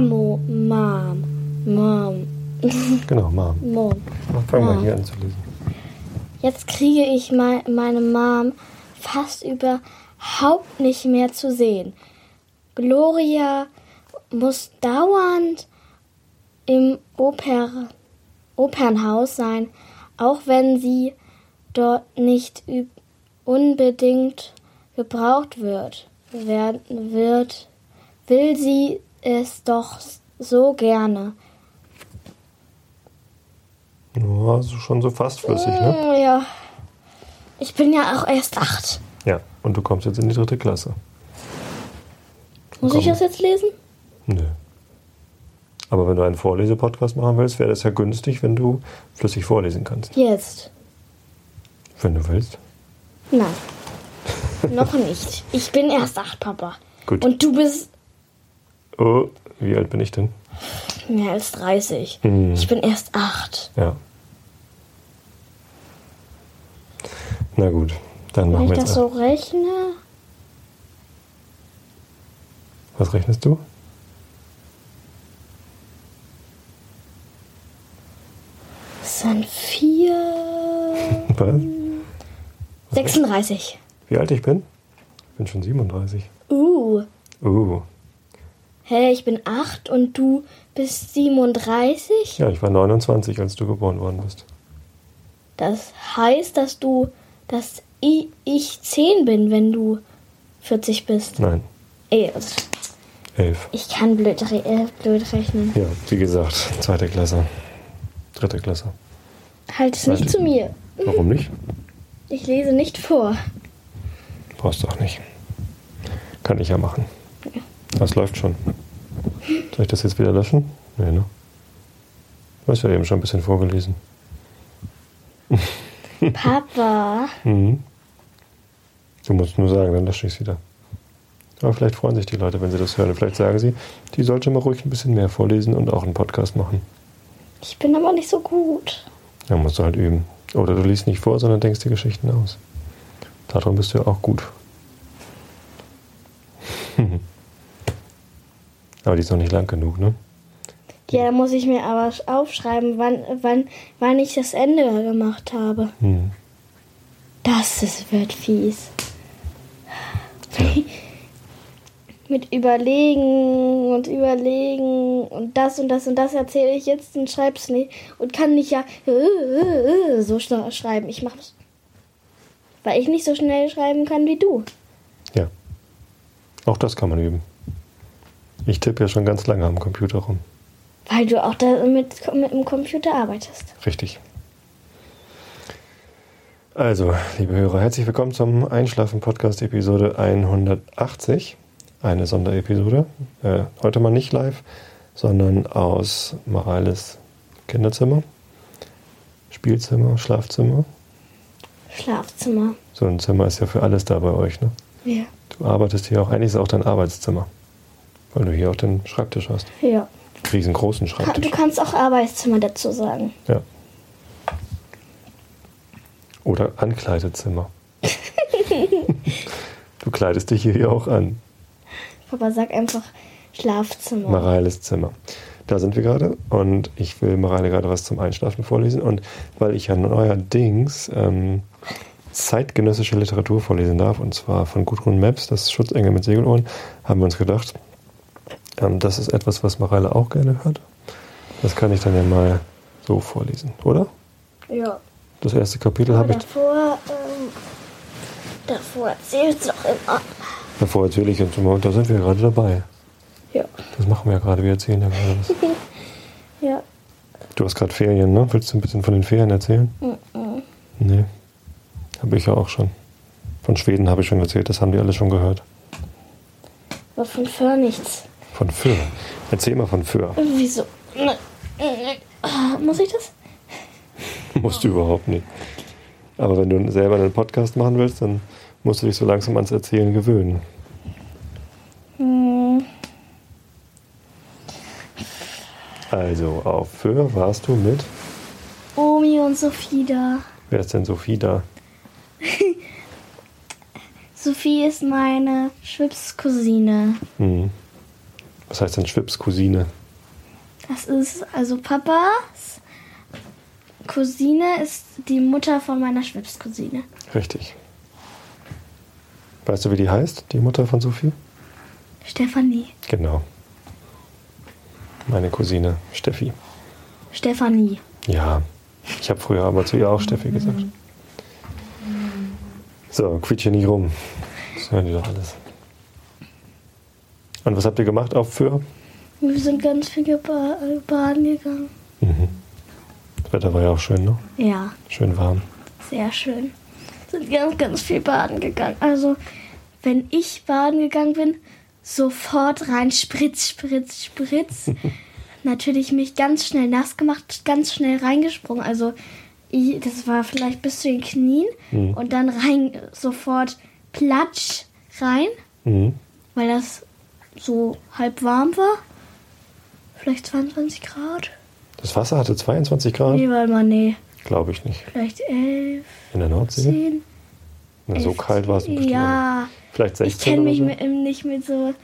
Mamo, Mom, Mom, Genau, Mom. Mom. Fang mal Mom. hier an zu lesen. Jetzt kriege ich mei- meine Mom fast überhaupt nicht mehr zu sehen. Gloria muss dauernd im Oper Opernhaus sein, auch wenn sie dort nicht unbedingt gebraucht wird. Werden wird, will sie es doch so gerne. Ja, also schon so fast flüssig, ne? Mm, Ja. Ich bin ja auch erst acht. Ja, und du kommst jetzt in die dritte Klasse. Muss ich das jetzt lesen? Nö. Aber wenn du einen Vorlesepodcast machen willst, wäre das ja günstig, wenn du flüssig vorlesen kannst. Jetzt. Wenn du willst. Nein. Noch nicht. Ich bin erst acht, Papa. Gut. Und du bist Oh, wie alt bin ich denn? mehr als 30. Hm. Ich bin erst acht. Ja. Na gut, dann Wenn machen ich wir das jetzt. so rechne. Was rechnest du? Das sind vier. Was? 36. Wie alt ich bin? Ich bin schon 37. Uh. Uh, Hä, ich bin acht und du bist 37? ja, ich war 29, als du geboren worden bist. Das heißt, dass du. dass ich, ich 10 bin, wenn du 40 bist. Nein, Ey, also, 11. ich kann blöd, re äh, blöd rechnen. Ja, wie gesagt, zweite Klasse. Dritte Klasse. Halt es nicht zu mir. Warum nicht? Ich lese nicht vor. Brauchst du auch nicht. Kann ich ja machen. Das läuft schon. Soll ich das jetzt wieder löschen? Nee, ne? Du hast ja eben schon ein bisschen vorgelesen. Papa. Mhm. Du musst nur sagen, dann lösche ich es wieder. Aber vielleicht freuen sich die Leute, wenn sie das hören. Vielleicht sagen sie, die sollte mal ruhig ein bisschen mehr vorlesen und auch einen Podcast machen. Ich bin aber nicht so gut. Ja, musst du halt üben. Oder du liest nicht vor, sondern denkst die Geschichten aus. Darum bist du ja auch gut. Aber die ist noch nicht lang genug, ne? Ja, da muss ich mir aber aufschreiben, wann, wann, wann ich das Ende gemacht habe. Hm. Das ist, wird fies. Mit überlegen und überlegen und das und das und das erzähle ich jetzt und schreib's nicht und kann nicht ja äh, so schnell schreiben. Ich mach's. Weil ich nicht so schnell schreiben kann wie du. Ja. Auch das kann man üben. Ich tippe ja schon ganz lange am Computer rum. Weil du auch da mit, dem Computer arbeitest. Richtig. Also, liebe Hörer, herzlich willkommen zum Einschlafen-Podcast Episode 180. Eine Sonderepisode. Äh, heute mal nicht live, sondern aus Morales Kinderzimmer, Spielzimmer, Schlafzimmer. Schlafzimmer. So ein Zimmer ist ja für alles da bei euch, ne? Ja. Du arbeitest hier auch, eigentlich ist es auch dein Arbeitszimmer. Weil du hier auch den Schreibtisch hast. Ja. Riesengroßen Ka- Du Schreibtisch. kannst auch Arbeitszimmer dazu sagen. Ja. Oder Ankleidezimmer. du kleidest dich hier auch an. Papa, sag einfach Schlafzimmer. Mareiles Zimmer. Da sind wir gerade und ich will Mareile gerade was zum Einschlafen vorlesen. Und weil ich ja neuerdings ähm, zeitgenössische Literatur vorlesen darf, und zwar von Gudrun Maps, das Schutzengel mit Segelohren, haben wir uns gedacht, ähm, das ist etwas, was Mareile auch gerne hört. Das kann ich dann ja mal so vorlesen, oder? Ja. Das erste Kapitel habe ich. davor, ähm, davor erzählst du doch immer. Davor erzähle ich jetzt immer, und da sind wir gerade dabei. Ja. Das machen wir ja gerade, wir erzählen ja gerade was. Ja. Du hast gerade Ferien, ne? Willst du ein bisschen von den Ferien erzählen? Mhm. Nee. Habe ich ja auch schon. Von Schweden habe ich schon erzählt, das haben die alle schon gehört. Aber von Föhr nichts. Von Föhr. Erzähl mal von Föhr. Wieso? Ne, ne, ah, Muss ich das? Musst du überhaupt nicht. Aber wenn du selber einen Podcast machen willst, dann musst du dich so langsam ans Erzählen gewöhnen. Hm. Also, auf Föhr warst du mit. Omi und Sophie da. Wer ist denn Sophie da? Sophie ist meine Schwipscousine. Hm. Was heißt denn Schwips Cousine? Das ist also Papas Cousine ist die Mutter von meiner Schwibscousine. Richtig. Weißt du, wie die heißt, die Mutter von Sophie? Stefanie. Genau. Meine Cousine Steffi. Stefanie. Ja, ich habe früher aber zu ihr auch Steffi gesagt. So, quietsch hier nicht rum. Das hören die doch alles. Und was habt ihr gemacht auf für? Wir sind ganz viel äh, baden gegangen. Mhm. Das Wetter war ja auch schön, ne? Ja, Schön warm. sehr schön. Sind ganz, ganz viel baden gegangen. Also, wenn ich baden gegangen bin, sofort rein, spritz, spritz, spritz. Natürlich mich ganz schnell nass gemacht, ganz schnell reingesprungen. Also, ich, das war vielleicht bis zu den Knien. Mhm. Und dann rein, sofort platsch rein, Mhm. weil das so halb warm war. Vielleicht 22 Grad. Das Wasser hatte 22 Grad? Nee, warte mal, nee. Glaube ich nicht. Vielleicht 11, In der Nordsee? 10. Na, so 11, kalt war es bestimmt. Ja. Vielleicht ich 16 kenne oder mich so? mit, nicht mit so.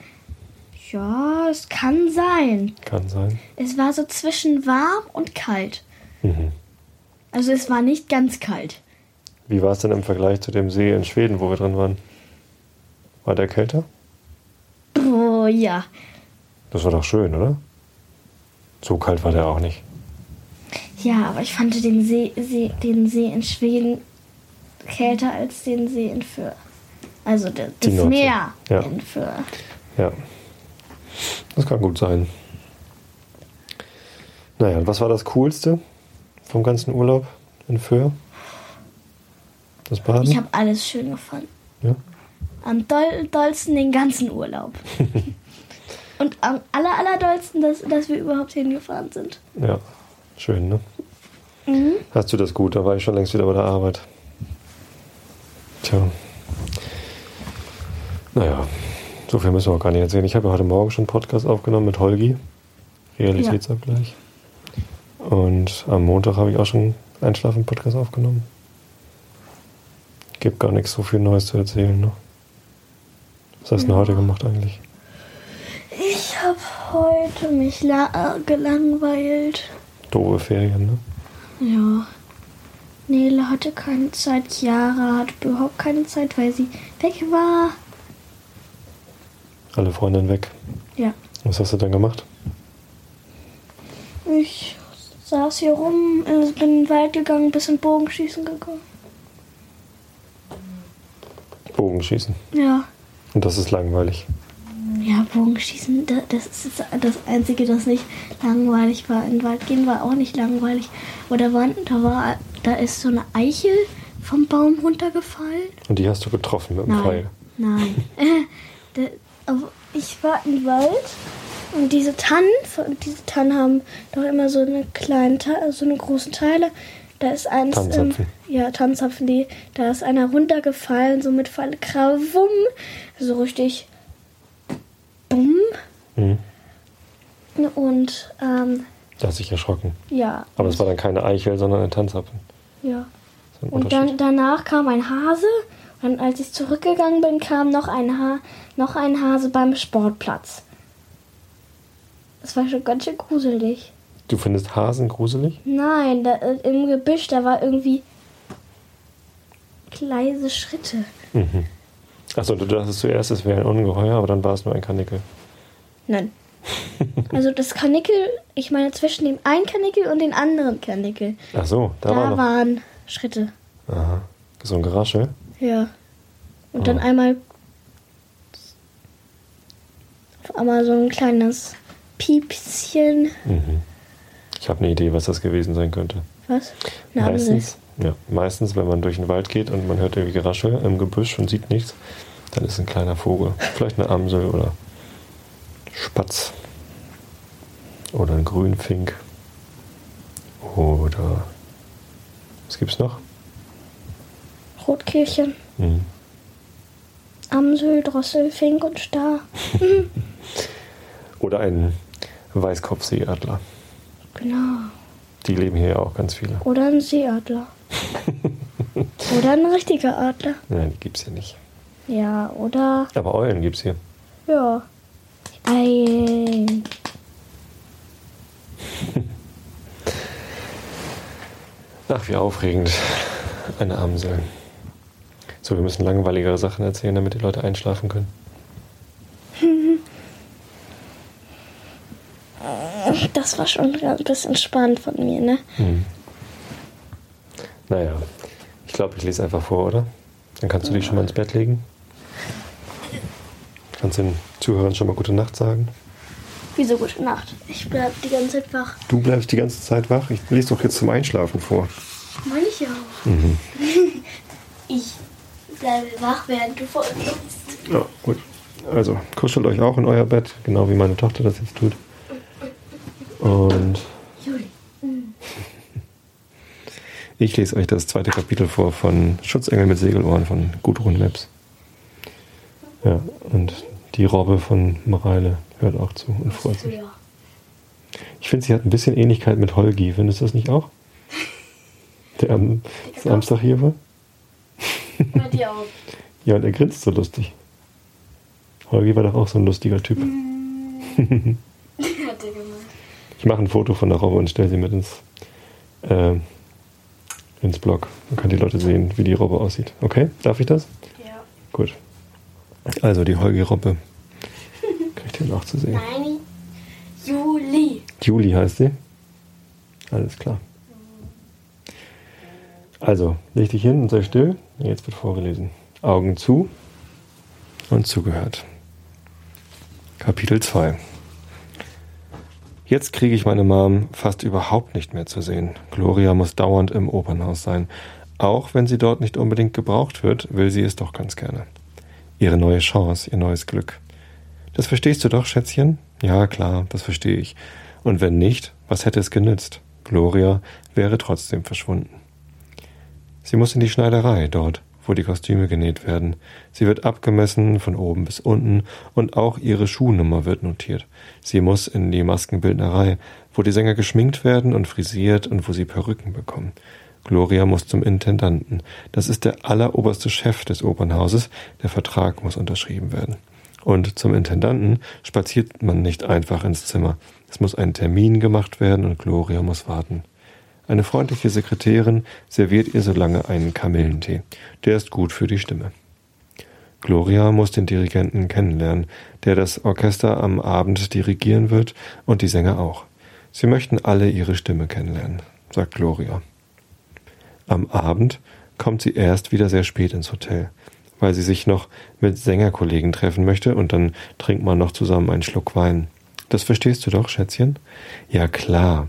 Ja, es kann sein. Kann sein. Es war so zwischen warm und kalt. Mhm. Also es war nicht ganz kalt. Wie war es denn im Vergleich zu dem See in Schweden, wo wir drin waren? War der kälter? Oh ja. Das war doch schön, oder? So kalt war der auch nicht. Ja, aber ich fand den See, See, den See in Schweden kälter als den See in Föhr. Also das, das. Meer Ja. in Föhr. Ja. Das kann gut sein. Naja, und was war das Coolste vom ganzen Urlaub in Föhr? Das Baden? Ich habe alles schön gefunden. ja? Am doll, dollsten den ganzen Urlaub. Und am aller, aller dollsten, dass, dass wir überhaupt hingefahren sind. ja, schön, ne? Mhm. Hast du das gut? Da war ich schon längst wieder bei der Arbeit. Tja. Naja, so viel müssen wir auch gar nicht erzählen. Ich habe ja heute Morgen schon einen Podcast aufgenommen mit Holgi. Realitätsabgleich. Und am Montag habe ich auch schon einen Schlafen-Podcast aufgenommen. Gibt gar nichts so viel Neues zu erzählen. Ne? Was hast du denn heute gemacht eigentlich? Ich habe heute mich la gelangweilt. Doofe Ferien, ne? Ja. Nele hatte keine Zeit. Chiara hatte überhaupt keine Zeit, weil sie weg war. Alle Freundinnen weg. Ja. Was hast du dann gemacht? Ich saß hier rum, äh, bin in den Wald gegangen, bisschen Bogenschießen gegangen. Bogenschießen. Ja. Und das ist langweilig. Ja, Bogenschießen, da- das ist das Einzige, das nicht langweilig war. In den Wald gehen war auch nicht langweilig. Oder war, da war, da ist so eine Eichel vom Baum runtergefallen. Und die hast du getroffen mit dem Nein. Pfeil. Nein. Äh, ich war im Wald und diese Tannen, diese Tannen haben doch immer so eine kleinen, Te- so eine großen Teile. Da ist eins, Tannenzapfen. Ähm, ja, Tannenzapfen, die, da ist einer runtergefallen, so mit voll Krawum, so richtig. Mhm. Und ähm, Da hast du dich erschrocken. ja, Aber es war dann keine Eichel, sondern ein Tanzapfel. ja. Ein Und dann danach kam ein Hase. Und als ich zurückgegangen bin, kam noch ein, ha noch ein Hase beim Sportplatz. Das war schon ganz schön gruselig. Du findest Hasen gruselig? Nein, da, äh, im Gebüsch, da war irgendwie leise Schritte. Mhm. Achso, du dachtest zuerst, es wäre ein Ungeheuer, aber dann war es nur ein Kanickel. Nein. Also das Kanickel, ich meine zwischen dem einen Kanickel und den anderen Kanickel, Ach so, da, da, war noch. waren Schritte. Aha. So ein Geraschel. Ja. Und dann Ah. einmal auf einmal so ein kleines Piepschen. Mhm. Ich habe eine Idee, was das gewesen sein könnte. Was? Eine meistens, ja, meistens, wenn man durch den Wald geht und man hört irgendwie Geraschel im Gebüsch und sieht nichts, dann ist ein kleiner Vogel. Vielleicht eine Amsel oder Spatz. Oder ein Grünfink. Oder was gibt's noch? Rotkehlchen, Hm. Amsel, Drossel, Fink und Star. Oder ein Weißkopfseeadler. Genau. Die leben hier ja auch ganz viele. Oder ein Seeadler. oder ein richtiger Adler. Nein, die gibt's hier nicht. Ja, oder. Aber Eulen gibt's hier. Ja. Ei. Ach, wie aufregend. Eine Amsel. So, wir müssen langweiligere Sachen erzählen, damit die Leute einschlafen können. Das war schon ein bisschen spannend von mir, ne? Hm. Naja, ich glaube, ich lese einfach vor, oder? Dann kannst du dich schon mal ins Bett legen. Kannst den Zuhörern schon mal gute Nacht sagen. Wieso gute Nacht? Ich bleib die ganze Zeit wach. Du bleibst die ganze Zeit wach? Ich lese doch jetzt zum Einschlafen vor. Meine ich auch. Mhm. Ich bleibe wach, während du vor uns liest. Ja, gut. Also, kuschelt euch auch in euer Bett, genau wie meine Tochter das jetzt tut. Und Juli. ich lese euch das zweite Kapitel vor von Schutzengel mit Segelohren von Gudrun Leps. Ja, und die Robbe von Mareile hört auch zu und freut sich. Ja. Ich finde, sie hat ein bisschen Ähnlichkeit mit Holgi. Findest du das nicht auch? Der am Samstag hier war? Bei dir auch. Ja, und er grinst so lustig. Holgi war doch auch so ein lustiger Typ. Hat gemacht. Ich mache ein Foto von der Robbe und stelle sie mit ins, äh, ins Blog. Dann können die Leute sehen, wie die Robbe aussieht. Okay, darf ich das? Ja. Gut. Also die Holgi-Robbe. Kriegt ihr noch zu sehen. Nein. Juli. Juli heißt sie. Alles klar. Also, leg dich hin und sei still. Jetzt wird vorgelesen. Augen zu und zugehört. Kapitel 2. Jetzt kriege ich meine Mom fast überhaupt nicht mehr zu sehen. Gloria muss dauernd im Opernhaus sein. Auch wenn sie dort nicht unbedingt gebraucht wird, will sie es doch ganz gerne. Ihre neue Chance, ihr neues Glück. Das verstehst du doch, Schätzchen? Ja, klar, das verstehe ich. Und wenn nicht, was hätte es genützt? Gloria wäre trotzdem verschwunden. Sie muss in die Schneiderei, dort, wo die Kostüme genäht werden. Sie wird abgemessen von oben bis unten und auch ihre Schuhnummer wird notiert. Sie muss in die Maskenbildnerei, wo die Sänger geschminkt werden und frisiert und wo sie Perücken bekommen. Gloria muss zum Intendanten. Das ist der alleroberste Chef des Opernhauses. Der Vertrag muss unterschrieben werden. Und zum Intendanten spaziert man nicht einfach ins Zimmer. Es muss ein Termin gemacht werden und Gloria muss warten. Eine freundliche Sekretärin serviert ihr so lange einen Kamillentee. Der ist gut für die Stimme. Gloria muss den Dirigenten kennenlernen, der das Orchester am Abend dirigieren wird und die Sänger auch. Sie möchten alle ihre Stimme kennenlernen, sagt Gloria. Am Abend kommt sie erst wieder sehr spät ins Hotel, weil sie sich noch mit Sängerkollegen treffen möchte und dann trinkt man noch zusammen einen Schluck Wein. Das verstehst du doch, Schätzchen? Ja, klar.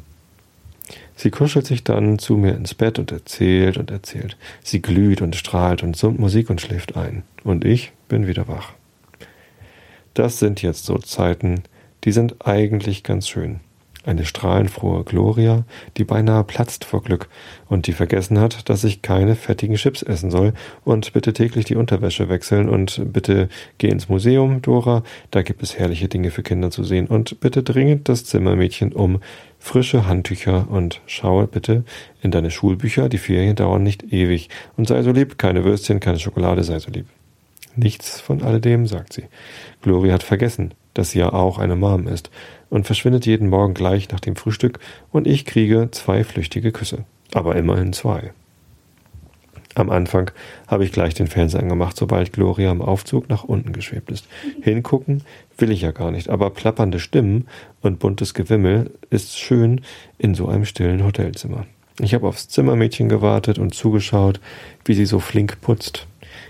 Sie kuschelt sich dann zu mir ins Bett und erzählt und erzählt. Sie glüht und strahlt und summt Musik und schläft ein. Und ich bin wieder wach. Das sind jetzt so Zeiten, die sind eigentlich ganz schön. Eine strahlenfrohe Gloria, die beinahe platzt vor Glück und die vergessen hat, dass ich keine fettigen Chips essen soll. Und bitte täglich die Unterwäsche wechseln und bitte geh ins Museum, Dora, da gibt es herrliche Dinge für Kinder zu sehen. Und bitte dringend das Zimmermädchen um. Frische Handtücher und schaue bitte in deine Schulbücher, die Ferien dauern nicht ewig. Und sei so lieb, keine Würstchen, keine Schokolade, sei so lieb. Nichts von alledem, sagt sie. Gloria hat vergessen, dass sie ja auch eine Mom ist und verschwindet jeden Morgen gleich nach dem Frühstück und ich kriege zwei flüchtige Küsse. Aber immerhin zwei. Am Anfang habe ich gleich den Fernseher angemacht, sobald Gloria im Aufzug nach unten geschwebt ist. Hingucken will ich ja gar nicht, aber plappernde Stimmen und buntes Gewimmel ist schön in so einem stillen Hotelzimmer. Ich habe aufs Zimmermädchen gewartet und zugeschaut, wie sie so flink putzt.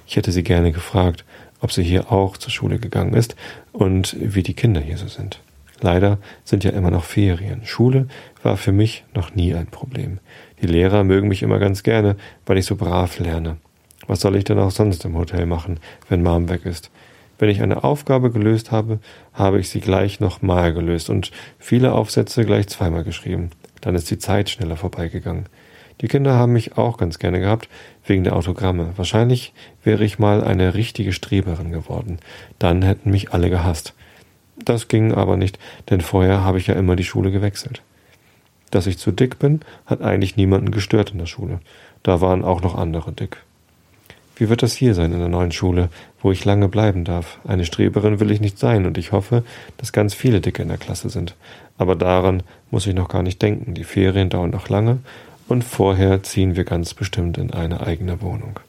Ich hätte sie gerne gefragt, ob sie hier auch zur Schule gegangen ist und wie die Kinder hier so sind. Leider sind ja immer noch Ferien. Schule war für mich noch nie ein Problem. Die Lehrer mögen mich immer ganz gerne, weil ich so brav lerne. Was soll ich denn auch sonst im Hotel machen, wenn Mom weg ist? Wenn ich eine Aufgabe gelöst habe, habe ich sie gleich nochmal gelöst und viele Aufsätze gleich zweimal geschrieben. Dann ist die Zeit schneller vorbeigegangen. Die Kinder haben mich auch ganz gerne gehabt, wegen der Autogramme. Wahrscheinlich wäre ich mal eine richtige Streberin geworden. Dann hätten mich alle gehasst. Das ging aber nicht, denn vorher habe ich ja immer die Schule gewechselt. Dass ich zu dick bin, hat eigentlich niemanden gestört in der Schule. Da waren auch noch andere dick. Wie wird das hier sein in der neuen Schule, wo ich lange bleiben darf? Eine Streberin will ich nicht sein und ich hoffe, dass ganz viele Dicke in der Klasse sind. Aber daran muss ich noch gar nicht denken. Die Ferien dauern noch lange und vorher ziehen wir ganz bestimmt in eine eigene Wohnung.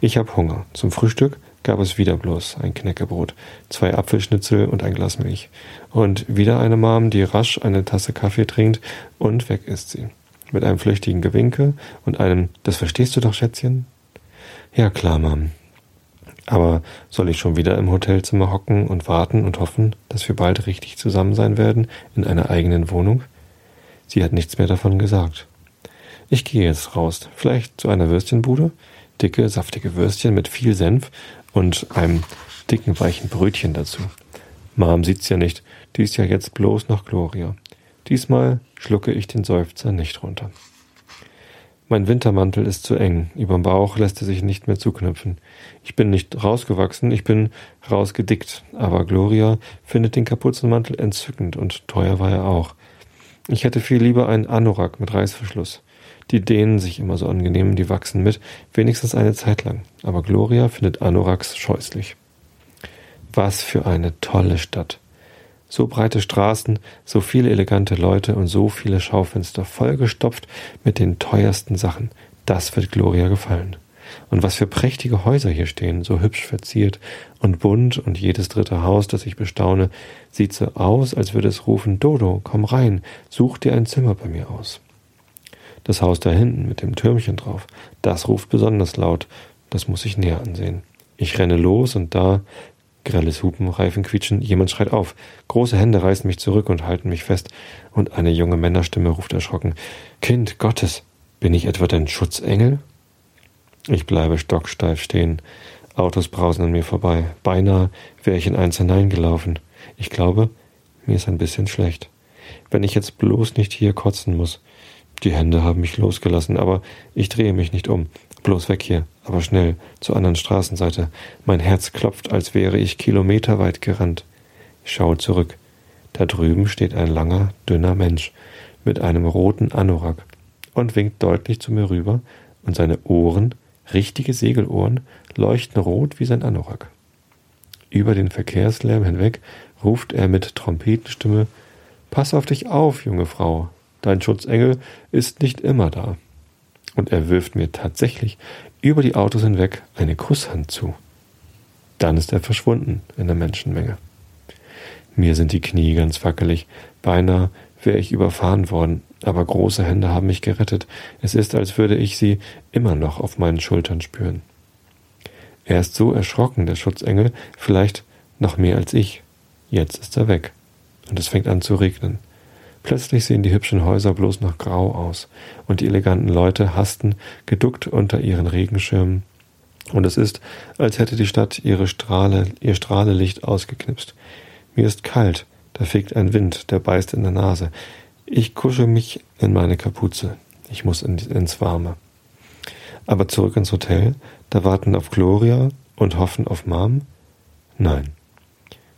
Ich habe Hunger. Zum Frühstück gab es wieder bloß ein Knäckebrot, zwei Apfelschnitzel und ein Glas Milch. Und wieder eine Mom, die rasch eine Tasse Kaffee trinkt und weg ist sie. Mit einem flüchtigen Gewinke und einem Das verstehst du doch, Schätzchen? Ja, klar, Mom. Aber soll ich schon wieder im Hotelzimmer hocken und warten und hoffen, dass wir bald richtig zusammen sein werden in einer eigenen Wohnung? Sie hat nichts mehr davon gesagt. Ich gehe jetzt raus, vielleicht zu einer Würstchenbude, dicke, saftige Würstchen mit viel Senf und einem dicken, weichen Brötchen dazu. Mom sieht's ja nicht, die ist ja jetzt bloß noch Gloria. Diesmal schlucke ich den Seufzer nicht runter. Mein Wintermantel ist zu eng, überm Bauch lässt er sich nicht mehr zuknüpfen. Ich bin nicht rausgewachsen, ich bin rausgedickt, aber Gloria findet den Kapuzenmantel entzückend und teuer war er auch. Ich hätte viel lieber einen Anorak mit Reißverschluss. Die dehnen sich immer so angenehm, die wachsen mit, wenigstens eine Zeit lang. Aber Gloria findet Anoraks scheußlich. Was für eine tolle Stadt. So breite Straßen, so viele elegante Leute und so viele Schaufenster, vollgestopft mit den teuersten Sachen. Das wird Gloria gefallen. Und was für prächtige Häuser hier stehen, so hübsch verziert und bunt und jedes dritte Haus, das ich bestaune, sieht so aus, als würde es rufen, Dodo, komm rein, such dir ein Zimmer bei mir aus. Das Haus da hinten mit dem Türmchen drauf, das ruft besonders laut. Das muss ich näher ansehen. Ich renne los und da, grelles Hupen, Reifen quietschen, jemand schreit auf. Große Hände reißen mich zurück und halten mich fest. Und eine junge Männerstimme ruft erschrocken. Kind Gottes, bin ich etwa dein Schutzengel? Ich bleibe stocksteif stehen. Autos brausen an mir vorbei. Beinahe wäre ich in eins hineingelaufen. Ich glaube, mir ist ein bisschen schlecht. Wenn ich jetzt bloß nicht hier kotzen muss. Die Hände haben mich losgelassen, aber ich drehe mich nicht um. Bloß weg hier, aber schnell, zur anderen Straßenseite. Mein Herz klopft, als wäre ich kilometerweit gerannt. Ich schaue zurück. Da drüben steht ein langer, dünner Mensch mit einem roten Anorak und winkt deutlich zu mir rüber, und seine Ohren, richtige Segelohren, leuchten rot wie sein Anorak. Über den Verkehrslärm hinweg ruft er mit Trompetenstimme Pass auf dich auf, junge Frau, Dein Schutzengel ist nicht immer da. Und er wirft mir tatsächlich über die Autos hinweg eine Kusshand zu. Dann ist er verschwunden in der Menschenmenge. Mir sind die Knie ganz wackelig, beinahe wäre ich überfahren worden, aber große Hände haben mich gerettet. Es ist, als würde ich sie immer noch auf meinen Schultern spüren. Er ist so erschrocken, der Schutzengel, vielleicht noch mehr als ich. Jetzt ist er weg. Und es fängt an zu regnen. Plötzlich sehen die hübschen Häuser bloß noch grau aus, und die eleganten Leute hasten geduckt unter ihren Regenschirmen, und es ist, als hätte die Stadt ihre Strahle, ihr Strahlelicht ausgeknipst. Mir ist kalt, da fegt ein Wind, der beißt in der Nase. Ich kusche mich in meine Kapuze. Ich muss in, ins Warme. Aber zurück ins Hotel, da warten auf Gloria und hoffen auf Mom? Nein.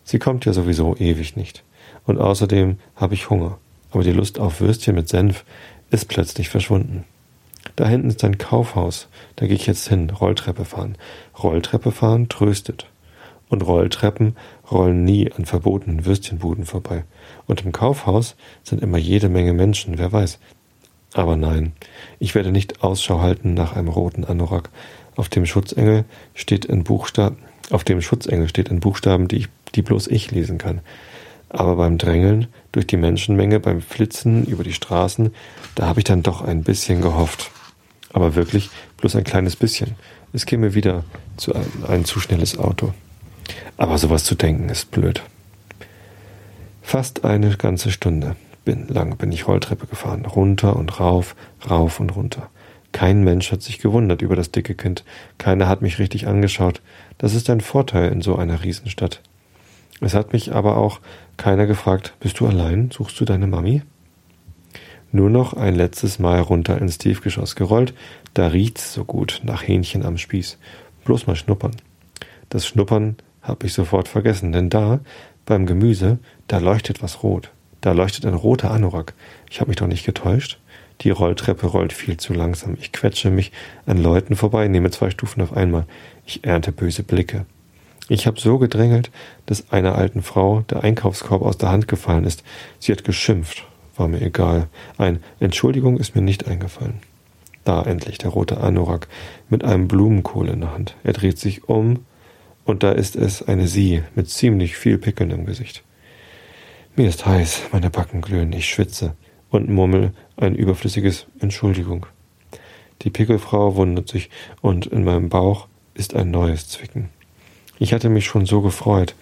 Sie kommt ja sowieso ewig nicht. Und außerdem habe ich Hunger aber die Lust auf Würstchen mit Senf ist plötzlich verschwunden. Da hinten ist ein Kaufhaus, da gehe ich jetzt hin, Rolltreppe fahren. Rolltreppe fahren tröstet. Und Rolltreppen rollen nie an verbotenen Würstchenbuden vorbei. Und im Kaufhaus sind immer jede Menge Menschen, wer weiß. Aber nein, ich werde nicht Ausschau halten nach einem roten Anorak. Auf dem Schutzengel steht in Buchstaben, auf dem Schutzengel steht in Buchstaben, die, ich, die bloß ich lesen kann. Aber beim Drängeln durch die Menschenmenge, beim Flitzen über die Straßen, da habe ich dann doch ein bisschen gehofft. Aber wirklich bloß ein kleines bisschen. Es käme wieder zu einem, ein zu schnelles Auto. Aber sowas zu denken ist blöd. Fast eine ganze Stunde bin, lang bin ich Rolltreppe gefahren, runter und rauf, rauf und runter. Kein Mensch hat sich gewundert über das dicke Kind. Keiner hat mich richtig angeschaut. Das ist ein Vorteil in so einer Riesenstadt. Es hat mich aber auch keiner gefragt, bist du allein? Suchst du deine Mami? Nur noch ein letztes Mal runter ins Tiefgeschoss gerollt, da riecht's so gut nach Hähnchen am Spieß. Bloß mal schnuppern. Das Schnuppern hab ich sofort vergessen, denn da, beim Gemüse, da leuchtet was rot. Da leuchtet ein roter Anorak. Ich hab mich doch nicht getäuscht. Die Rolltreppe rollt viel zu langsam. Ich quetsche mich an Leuten vorbei, nehme zwei Stufen auf einmal. Ich ernte böse Blicke. Ich habe so gedrängelt, dass einer alten Frau der Einkaufskorb aus der Hand gefallen ist. Sie hat geschimpft. War mir egal. Ein Entschuldigung ist mir nicht eingefallen. Da endlich der rote Anorak mit einem Blumenkohl in der Hand. Er dreht sich um und da ist es eine Sie mit ziemlich viel Pickeln im Gesicht. Mir ist heiß, meine Backen glühen, ich schwitze und murmel ein überflüssiges Entschuldigung. Die Pickelfrau wundert sich und in meinem Bauch ist ein neues Zwicken. Ich hatte mich schon so gefreut.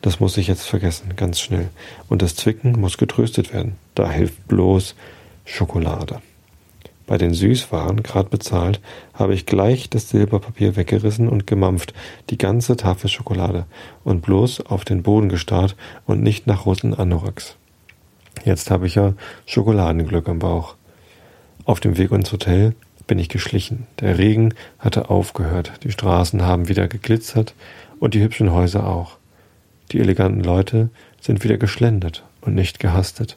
Das muss ich jetzt vergessen, ganz schnell. Und das Zwicken muss getröstet werden. Da hilft bloß Schokolade. Bei den Süßwaren, gerade bezahlt, habe ich gleich das Silberpapier weggerissen und gemampft, die ganze Tafel Schokolade, und bloß auf den Boden gestarrt und nicht nach roten Anoraks. Jetzt habe ich ja Schokoladenglück am Bauch. Auf dem Weg ins Hotel bin ich geschlichen. Der Regen hatte aufgehört, die Straßen haben wieder geglitzert und die hübschen Häuser auch. Die eleganten Leute sind wieder geschlendert und nicht gehastet.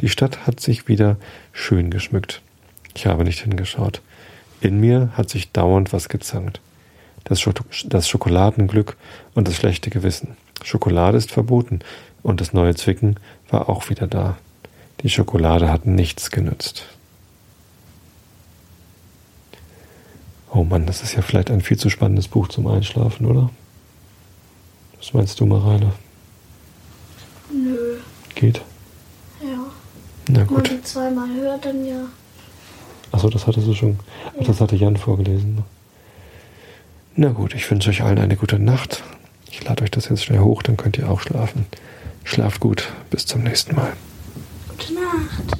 Die Stadt hat sich wieder schön geschmückt. Ich habe nicht hingeschaut. In mir hat sich dauernd was gezankt. Das, Sch das Schokoladenglück und das schlechte Gewissen. Schokolade ist verboten und das neue Zwicken war auch wieder da. Die Schokolade hat nichts genützt. Oh Mann, das ist ja vielleicht ein viel zu spannendes Buch zum Einschlafen, oder? Was meinst du, Mareile? Nö. Geht? Ja. Na Wenn man gut. zweimal hört, dann ja. Achso, das hattest du schon. Ach, das hatte Jan vorgelesen. ne? Na gut, ich wünsche euch allen eine gute Nacht. Ich lade euch das jetzt schnell hoch, dann könnt ihr auch schlafen. Schlaft gut, bis zum nächsten Mal. Gute Nacht.